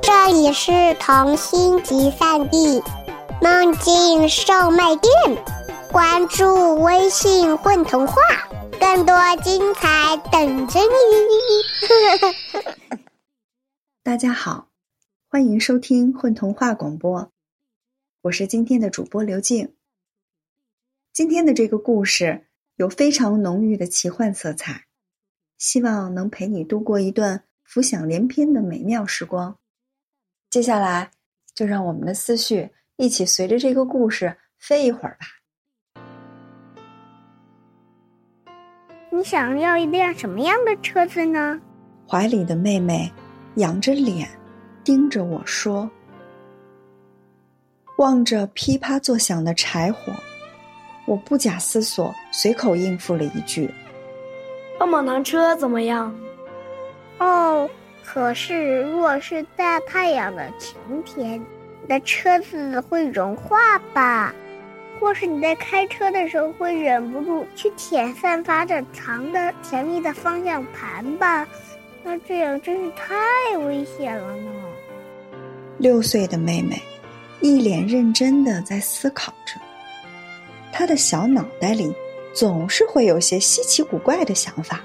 这里是童心集散地，梦境售卖店。关注微信“混童话”，更多精彩等着你。大家好，欢迎收听混童话广播，我是今天的主播刘静。今天的这个故事有非常浓郁的奇幻色彩，希望能陪你度过一段浮想联翩的美妙时光。接下来，就让我们的思绪一起随着这个故事飞一会儿吧。你想要一辆什么样的车子呢？怀里的妹妹仰着脸，盯着我说，望着噼啪作响的柴火，我不假思索，随口应付了一句：“棒棒糖车怎么样？”哦。可是，若是大太阳的晴天，你的车子会融化吧？或是你在开车的时候会忍不住去舔散发着糖的甜蜜的方向盘吧？那这样真是太危险了呢。六岁的妹妹一脸认真的在思考着，她的小脑袋里总是会有些稀奇古怪的想法。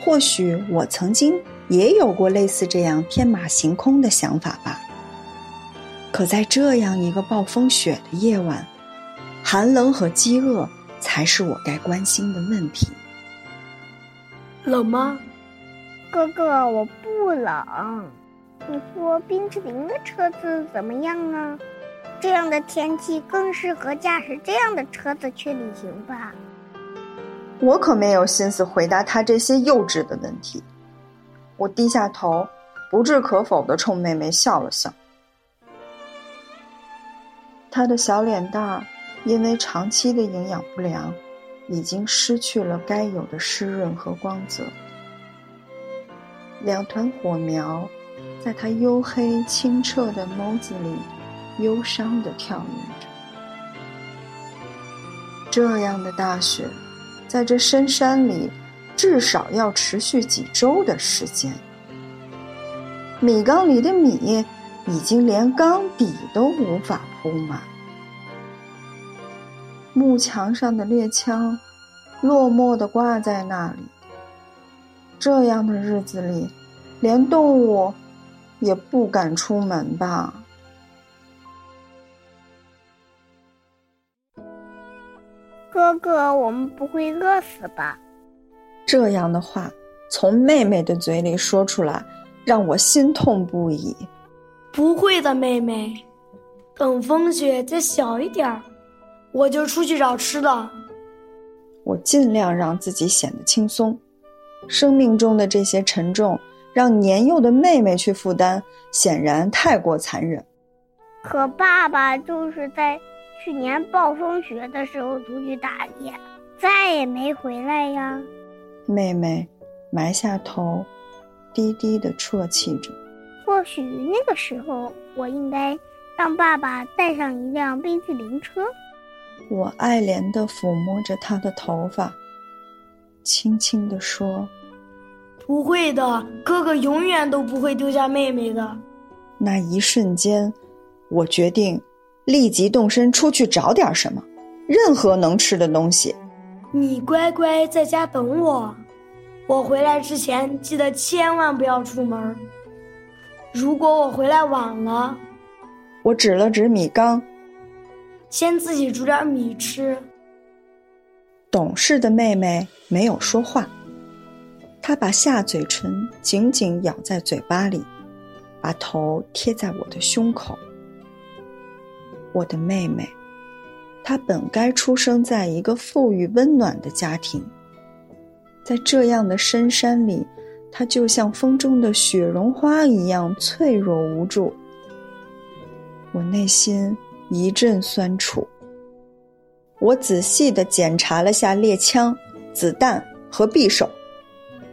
或许我曾经。也有过类似这样天马行空的想法吧。可在这样一个暴风雪的夜晚，寒冷和饥饿才是我该关心的问题。冷吗？哥哥，我不冷。你说冰淇淋的车子怎么样呢？这样的天气更适合驾驶这样的车子去旅行吧。我可没有心思回答他这些幼稚的问题。我低下头，不置可否的冲妹妹笑了笑。她的小脸蛋儿因为长期的营养不良，已经失去了该有的湿润和光泽。两团火苗，在她黝黑清澈的眸子里，忧伤的跳跃着。这样的大雪，在这深山里。至少要持续几周的时间。米缸里的米已经连缸底都无法铺满，木墙上的猎枪落寞的挂在那里。这样的日子里，连动物也不敢出门吧？哥哥，我们不会饿死吧？这样的话从妹妹的嘴里说出来，让我心痛不已。不会的，妹妹，等风雪再小一点儿，我就出去找吃的。我尽量让自己显得轻松。生命中的这些沉重，让年幼的妹妹去负担，显然太过残忍。可爸爸就是在去年暴风雪的时候出去打猎，再也没回来呀。妹妹埋下头，低低的啜泣着。或许那个时候，我应该让爸爸带上一辆冰淇淋车。我爱怜的抚摸着她的头发，轻轻的说：“不会的，哥哥永远都不会丢下妹妹的。”那一瞬间，我决定立即动身出去找点什么，任何能吃的东西。你乖乖在家等我，我回来之前记得千万不要出门。如果我回来晚了，我指了指米缸，先自己煮点米吃。懂事的妹妹没有说话，她把下嘴唇紧紧咬在嘴巴里，把头贴在我的胸口。我的妹妹。他本该出生在一个富裕温暖的家庭，在这样的深山里，他就像风中的雪绒花一样脆弱无助。我内心一阵酸楚。我仔细的检查了下猎枪、子弹和匕首，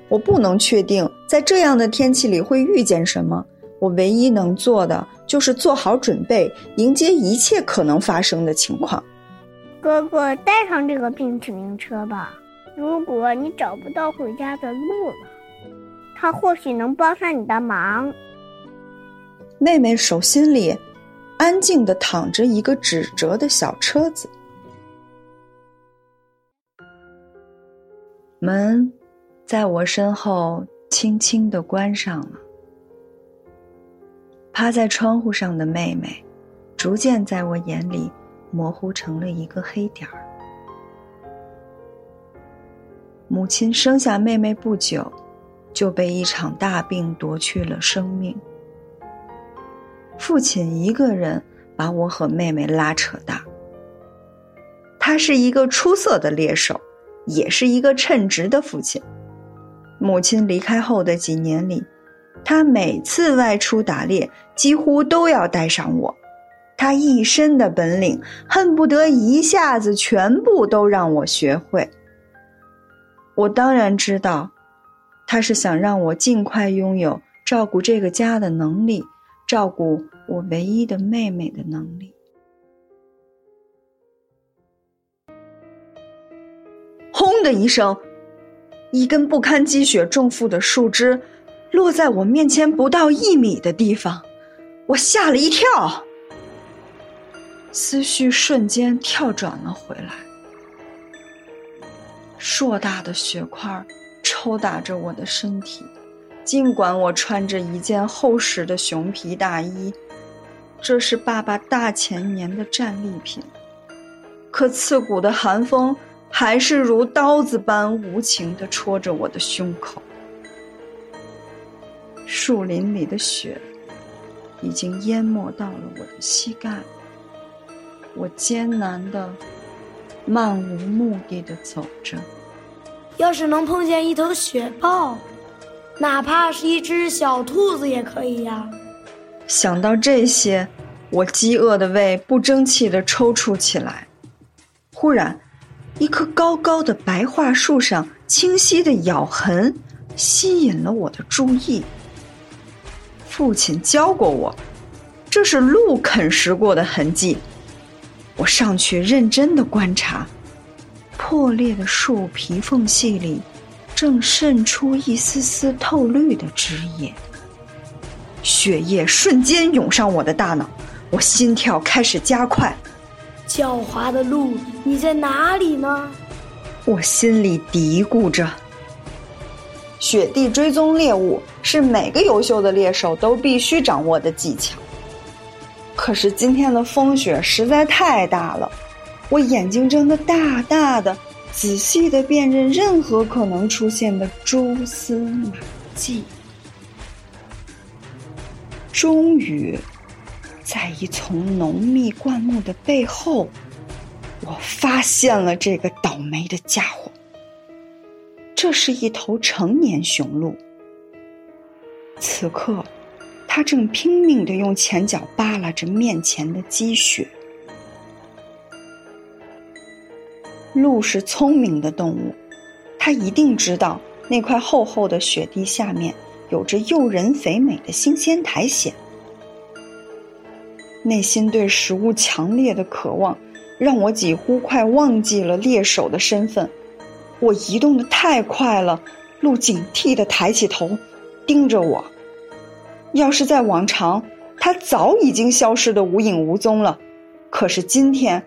我不能确定在这样的天气里会遇见什么。我唯一能做的就是做好准备，迎接一切可能发生的情况。哥哥，带上这个冰淇淋车吧。如果你找不到回家的路了，它或许能帮上你的忙。妹妹手心里安静的躺着一个纸折的小车子。门在我身后轻轻的关上了。趴在窗户上的妹妹，逐渐在我眼里模糊成了一个黑点儿。母亲生下妹妹不久，就被一场大病夺去了生命。父亲一个人把我和妹妹拉扯大。他是一个出色的猎手，也是一个称职的父亲。母亲离开后的几年里。他每次外出打猎，几乎都要带上我。他一身的本领，恨不得一下子全部都让我学会。我当然知道，他是想让我尽快拥有照顾这个家的能力，照顾我唯一的妹妹的能力。轰的一声，一根不堪积雪重负的树枝。落在我面前不到一米的地方，我吓了一跳，思绪瞬间跳转了回来。硕大的雪块抽打着我的身体，尽管我穿着一件厚实的熊皮大衣，这是爸爸大前年的战利品，可刺骨的寒风还是如刀子般无情地戳着我的胸口。树林里的雪已经淹没到了我的膝盖，我艰难的、漫无目的的走着。要是能碰见一头雪豹，哪怕是一只小兔子也可以呀。想到这些，我饥饿的胃不争气的抽搐起来。忽然，一棵高高的白桦树上清晰的咬痕吸引了我的注意。父亲教过我，这是鹿啃食过的痕迹。我上去认真的观察，破裂的树皮缝隙里，正渗出一丝丝透绿的汁液。血液瞬间涌上我的大脑，我心跳开始加快。狡猾的鹿，你在哪里呢？我心里嘀咕着。雪地追踪猎物是每个优秀的猎手都必须掌握的技巧。可是今天的风雪实在太大了，我眼睛睁得大大的，仔细的辨认任何可能出现的蛛丝马迹。终于，在一丛浓密灌木的背后，我发现了这个倒霉的家伙。这是一头成年雄鹿。此刻，它正拼命的用前脚扒拉着面前的积雪。鹿是聪明的动物，它一定知道那块厚厚的雪地下面有着诱人肥美的新鲜苔藓。内心对食物强烈的渴望，让我几乎快忘记了猎手的身份。我移动的太快了，鹿警惕的抬起头，盯着我。要是在往常，它早已经消失的无影无踪了。可是今天，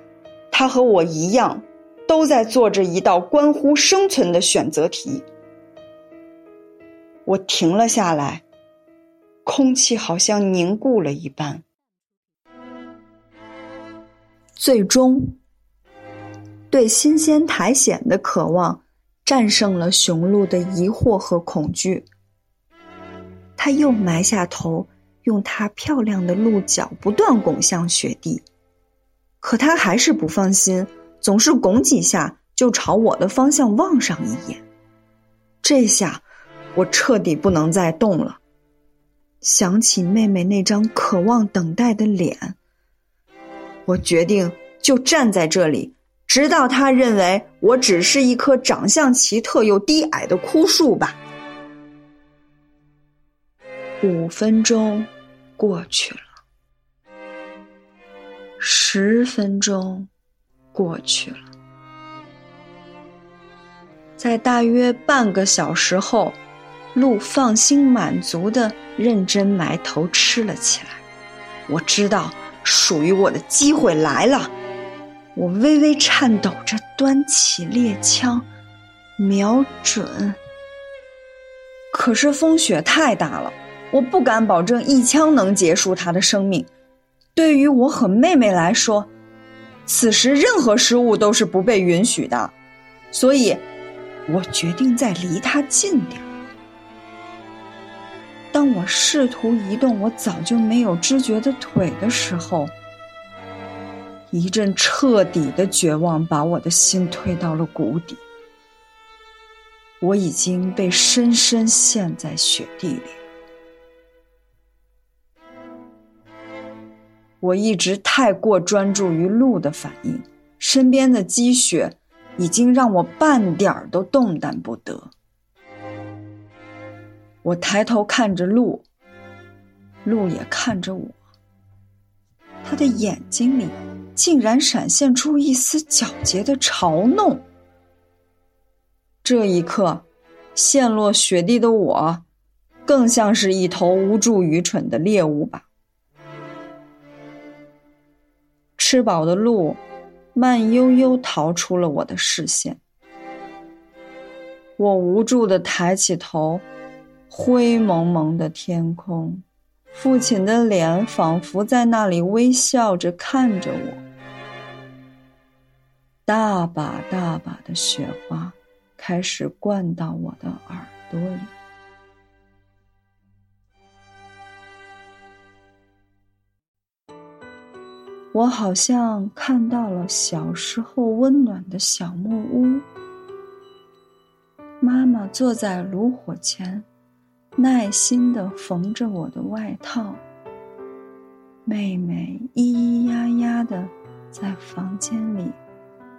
它和我一样，都在做着一道关乎生存的选择题。我停了下来，空气好像凝固了一般。最终。对新鲜苔藓的渴望，战胜了雄鹿的疑惑和恐惧。他又埋下头，用他漂亮的鹿角不断拱向雪地，可他还是不放心，总是拱几下就朝我的方向望上一眼。这下，我彻底不能再动了。想起妹妹那张渴望等待的脸，我决定就站在这里。直到他认为我只是一棵长相奇特又低矮的枯树吧。五分钟过去了，十分钟过去了，在大约半个小时后，鹿放心满足的认真埋头吃了起来。我知道属于我的机会来了。我微微颤抖着端起猎枪，瞄准。可是风雪太大了，我不敢保证一枪能结束他的生命。对于我和妹妹来说，此时任何失误都是不被允许的，所以，我决定再离他近点。当我试图移动我早就没有知觉的腿的时候，一阵彻底的绝望把我的心推到了谷底。我已经被深深陷在雪地里。我一直太过专注于鹿的反应，身边的积雪已经让我半点儿都动弹不得。我抬头看着鹿，鹿也看着我，他的眼睛里。竟然闪现出一丝皎洁的嘲弄。这一刻，陷落雪地的我，更像是一头无助、愚蠢的猎物吧。吃饱的鹿，慢悠悠逃出了我的视线。我无助的抬起头，灰蒙蒙的天空，父亲的脸仿佛在那里微笑着看着我。大把大把的雪花开始灌到我的耳朵里，我好像看到了小时候温暖的小木屋，妈妈坐在炉火前，耐心的缝着我的外套，妹妹咿咿呀呀的在房间里。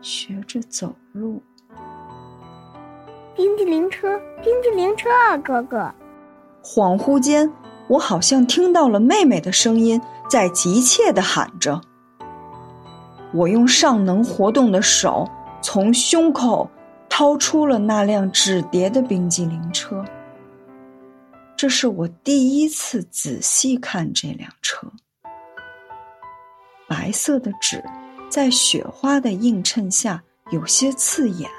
学着走路，冰激凌车，冰激凌车啊，哥哥！恍惚间，我好像听到了妹妹的声音，在急切的喊着。我用尚能活动的手，从胸口掏出了那辆纸叠的冰激凌车。这是我第一次仔细看这辆车，白色的纸。在雪花的映衬下，有些刺眼。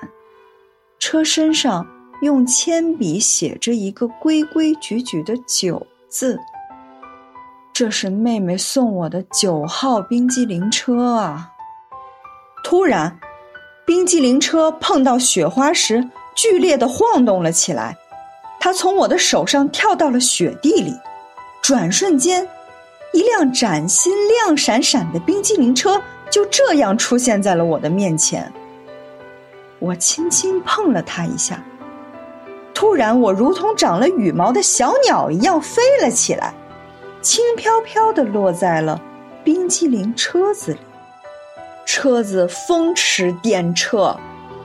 车身上用铅笔写着一个规规矩矩的“九”字。这是妹妹送我的九号冰激凌车啊！突然，冰激凌车碰到雪花时，剧烈的晃动了起来。它从我的手上跳到了雪地里，转瞬间，一辆崭新、亮闪闪的冰激凌车。就这样出现在了我的面前。我轻轻碰了它一下，突然我如同长了羽毛的小鸟一样飞了起来，轻飘飘的落在了冰激凌车子里。车子风驰电掣，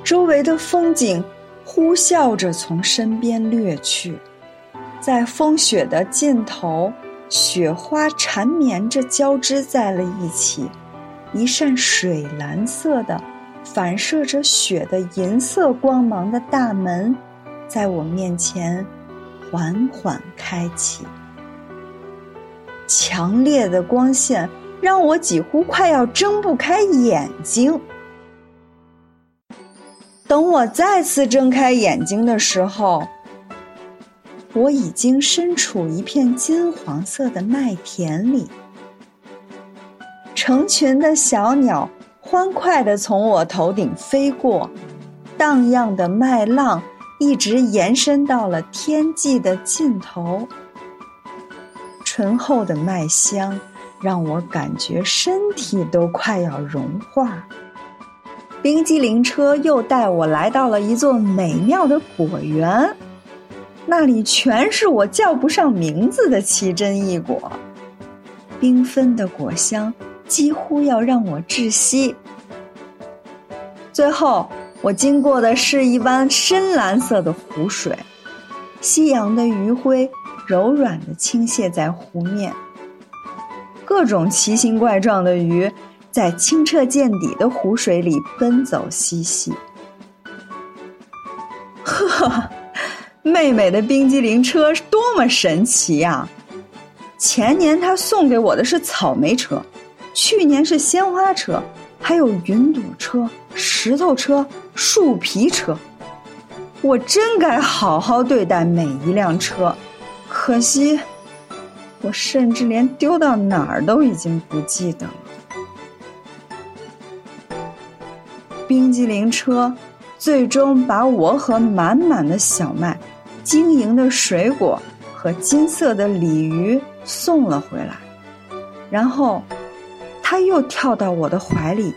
周围的风景呼啸着从身边掠去，在风雪的尽头，雪花缠绵着交织在了一起。一扇水蓝色的、反射着雪的银色光芒的大门，在我面前缓缓开启。强烈的光线让我几乎快要睁不开眼睛。等我再次睁开眼睛的时候，我已经身处一片金黄色的麦田里。成群的小鸟欢快地从我头顶飞过，荡漾的麦浪一直延伸到了天际的尽头。醇厚的麦香让我感觉身体都快要融化。冰激凌车又带我来到了一座美妙的果园，那里全是我叫不上名字的奇珍异果，缤纷的果香。几乎要让我窒息。最后，我经过的是一湾深蓝色的湖水，夕阳的余晖柔软的倾泻在湖面，各种奇形怪状的鱼在清澈见底的湖水里奔走嬉戏。呵，妹妹的冰激凌车多么神奇呀！前年他送给我的是草莓车，去年是鲜花车，还有云朵车、石头车、树皮车。我真该好好对待每一辆车，可惜，我甚至连丢到哪儿都已经不记得了。冰激凌车最终把我和满满的小麦、晶莹的水果和金色的鲤鱼送了回来，然后，它又跳到我的怀里，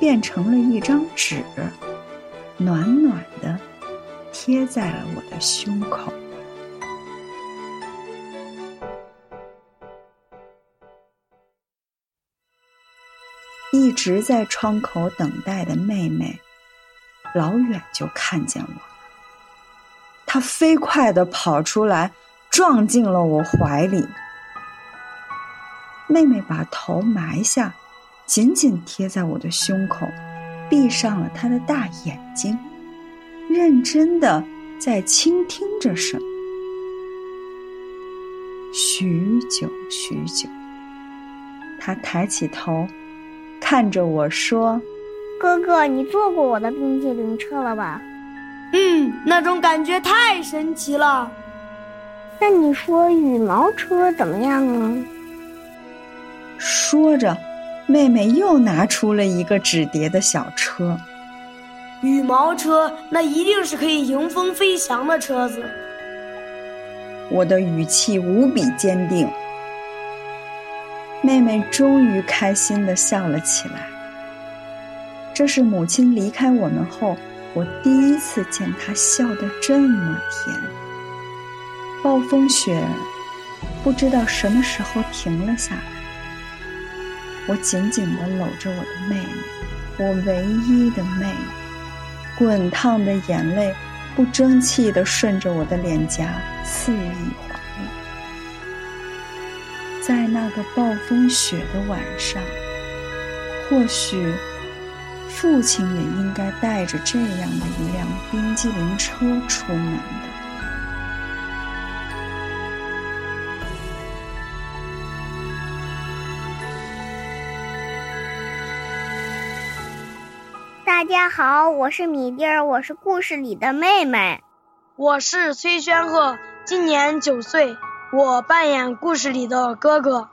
变成了一张纸，暖暖的。贴在了我的胸口。直在窗口等待的妹妹，老远就看见我了。她飞快的跑出来，撞进了我怀里。妹妹把头埋下，紧紧贴在我的胸口，闭上了她的大眼睛。认真的在倾听着什么，许久许久，他抬起头，看着我说：“哥哥，你坐过我的冰淇淋车了吧？”“嗯，那种感觉太神奇了。”“那你说羽毛车怎么样啊？”说着，妹妹又拿出了一个纸叠的小车。羽毛车，那一定是可以迎风飞翔的车子。我的语气无比坚定。妹妹终于开心的笑了起来。这是母亲离开我们后，我第一次见她笑得这么甜。暴风雪不知道什么时候停了下来。我紧紧的搂着我的妹妹，我唯一的妹妹。滚烫的眼泪不争气地顺着我的脸颊肆意。在那个暴风雪的晚上，或许父亲也应该带着这样的一辆冰激凌车出门的。大家好，我是米粒儿，我是故事里的妹妹。我是崔轩鹤，今年九岁，我扮演故事里的哥哥。